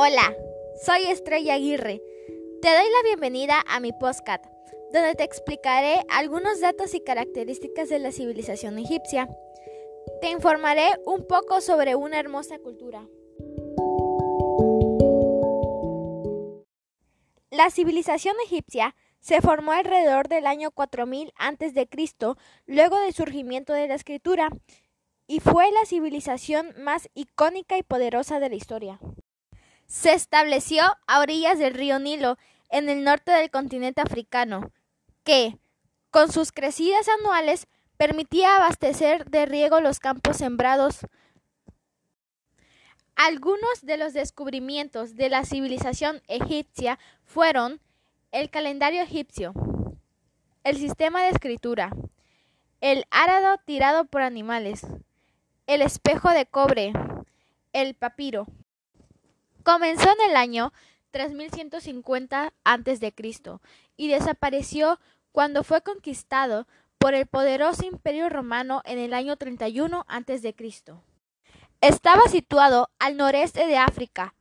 Hola, soy Estrella Aguirre. Te doy la bienvenida a mi podcast, donde te explicaré algunos datos y características de la civilización egipcia. Te informaré un poco sobre una hermosa cultura. La civilización egipcia se formó alrededor del año 4000 a.C., luego del surgimiento de la escritura, y fue la civilización más icónica y poderosa de la historia. Se estableció a orillas del río Nilo, en el norte del continente africano, que, con sus crecidas anuales, permitía abastecer de riego los campos sembrados. Algunos de los descubrimientos de la civilización egipcia fueron el calendario egipcio, el sistema de escritura, el árado tirado por animales, el espejo de cobre, el papiro. Comenzó en el año 3150 a.C. y desapareció cuando fue conquistado por el poderoso Imperio Romano en el año 31 a.C. Estaba situado al noreste de África.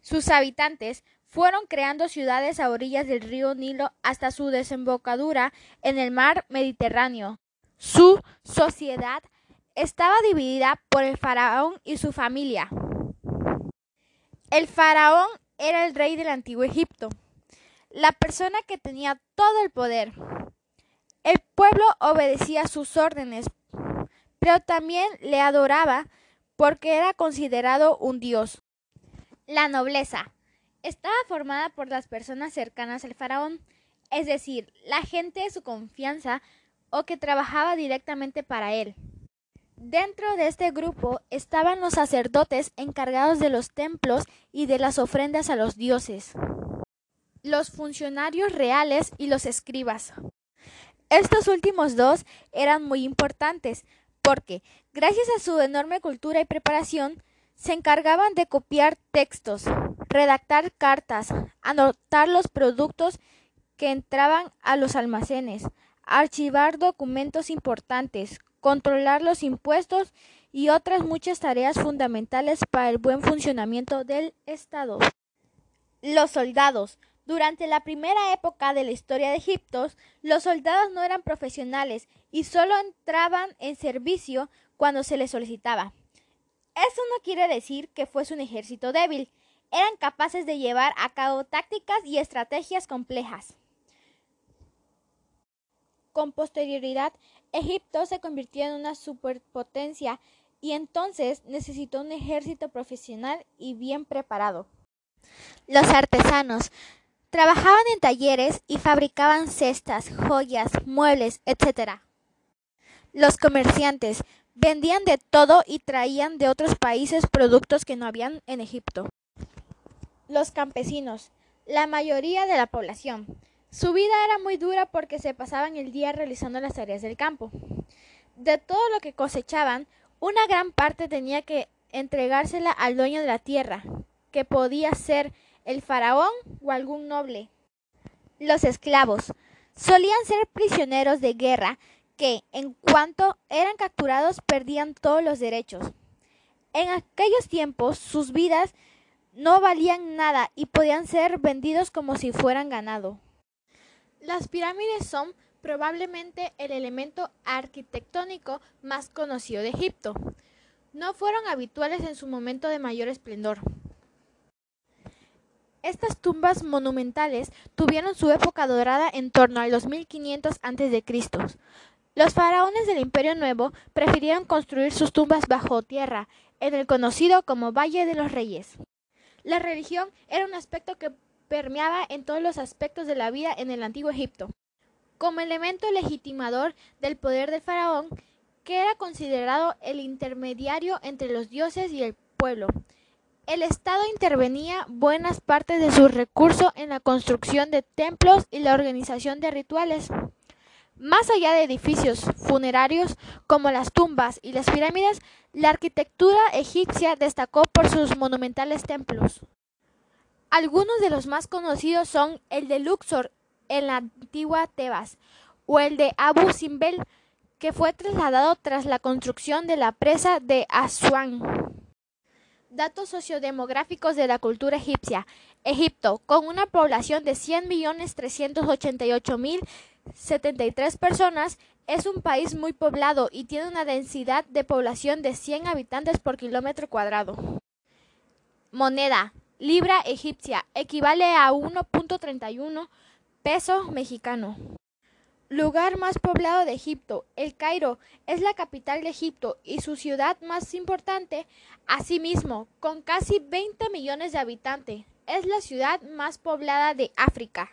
Sus habitantes fueron creando ciudades a orillas del río Nilo hasta su desembocadura en el mar Mediterráneo. Su sociedad estaba dividida por el faraón y su familia. El faraón era el rey del antiguo Egipto, la persona que tenía todo el poder. El pueblo obedecía sus órdenes, pero también le adoraba porque era considerado un dios. La nobleza estaba formada por las personas cercanas al faraón, es decir, la gente de su confianza o que trabajaba directamente para él. Dentro de este grupo estaban los sacerdotes encargados de los templos y de las ofrendas a los dioses, los funcionarios reales y los escribas. Estos últimos dos eran muy importantes porque, gracias a su enorme cultura y preparación, se encargaban de copiar textos, redactar cartas, anotar los productos que entraban a los almacenes, archivar documentos importantes, controlar los impuestos y otras muchas tareas fundamentales para el buen funcionamiento del Estado. Los soldados. Durante la primera época de la historia de Egipto, los soldados no eran profesionales y solo entraban en servicio cuando se les solicitaba. Eso no quiere decir que fuese un ejército débil. Eran capaces de llevar a cabo tácticas y estrategias complejas. Con posterioridad, Egipto se convirtió en una superpotencia y entonces necesitó un ejército profesional y bien preparado. Los artesanos trabajaban en talleres y fabricaban cestas, joyas, muebles, etc. Los comerciantes vendían de todo y traían de otros países productos que no habían en Egipto. Los campesinos, la mayoría de la población, su vida era muy dura porque se pasaban el día realizando las tareas del campo. De todo lo que cosechaban, una gran parte tenía que entregársela al dueño de la tierra, que podía ser el faraón o algún noble. Los esclavos solían ser prisioneros de guerra que, en cuanto eran capturados, perdían todos los derechos. En aquellos tiempos sus vidas no valían nada y podían ser vendidos como si fueran ganado. Las pirámides son probablemente el elemento arquitectónico más conocido de Egipto. No fueron habituales en su momento de mayor esplendor. Estas tumbas monumentales tuvieron su época dorada en torno al 2500 a.C. Los faraones del Imperio Nuevo prefirieron construir sus tumbas bajo tierra, en el conocido como Valle de los Reyes. La religión era un aspecto que permeaba en todos los aspectos de la vida en el antiguo Egipto. Como elemento legitimador del poder del faraón, que era considerado el intermediario entre los dioses y el pueblo, el Estado intervenía buenas partes de sus recursos en la construcción de templos y la organización de rituales. Más allá de edificios funerarios como las tumbas y las pirámides, la arquitectura egipcia destacó por sus monumentales templos. Algunos de los más conocidos son el de Luxor en la antigua Tebas o el de Abu Simbel que fue trasladado tras la construcción de la presa de Asuán. Datos sociodemográficos de la cultura egipcia. Egipto, con una población de 100.388.073 personas, es un país muy poblado y tiene una densidad de población de 100 habitantes por kilómetro cuadrado. Moneda. Libra egipcia equivale a 1.31 peso mexicano. Lugar más poblado de Egipto. El Cairo es la capital de Egipto y su ciudad más importante. Asimismo, con casi 20 millones de habitantes, es la ciudad más poblada de África.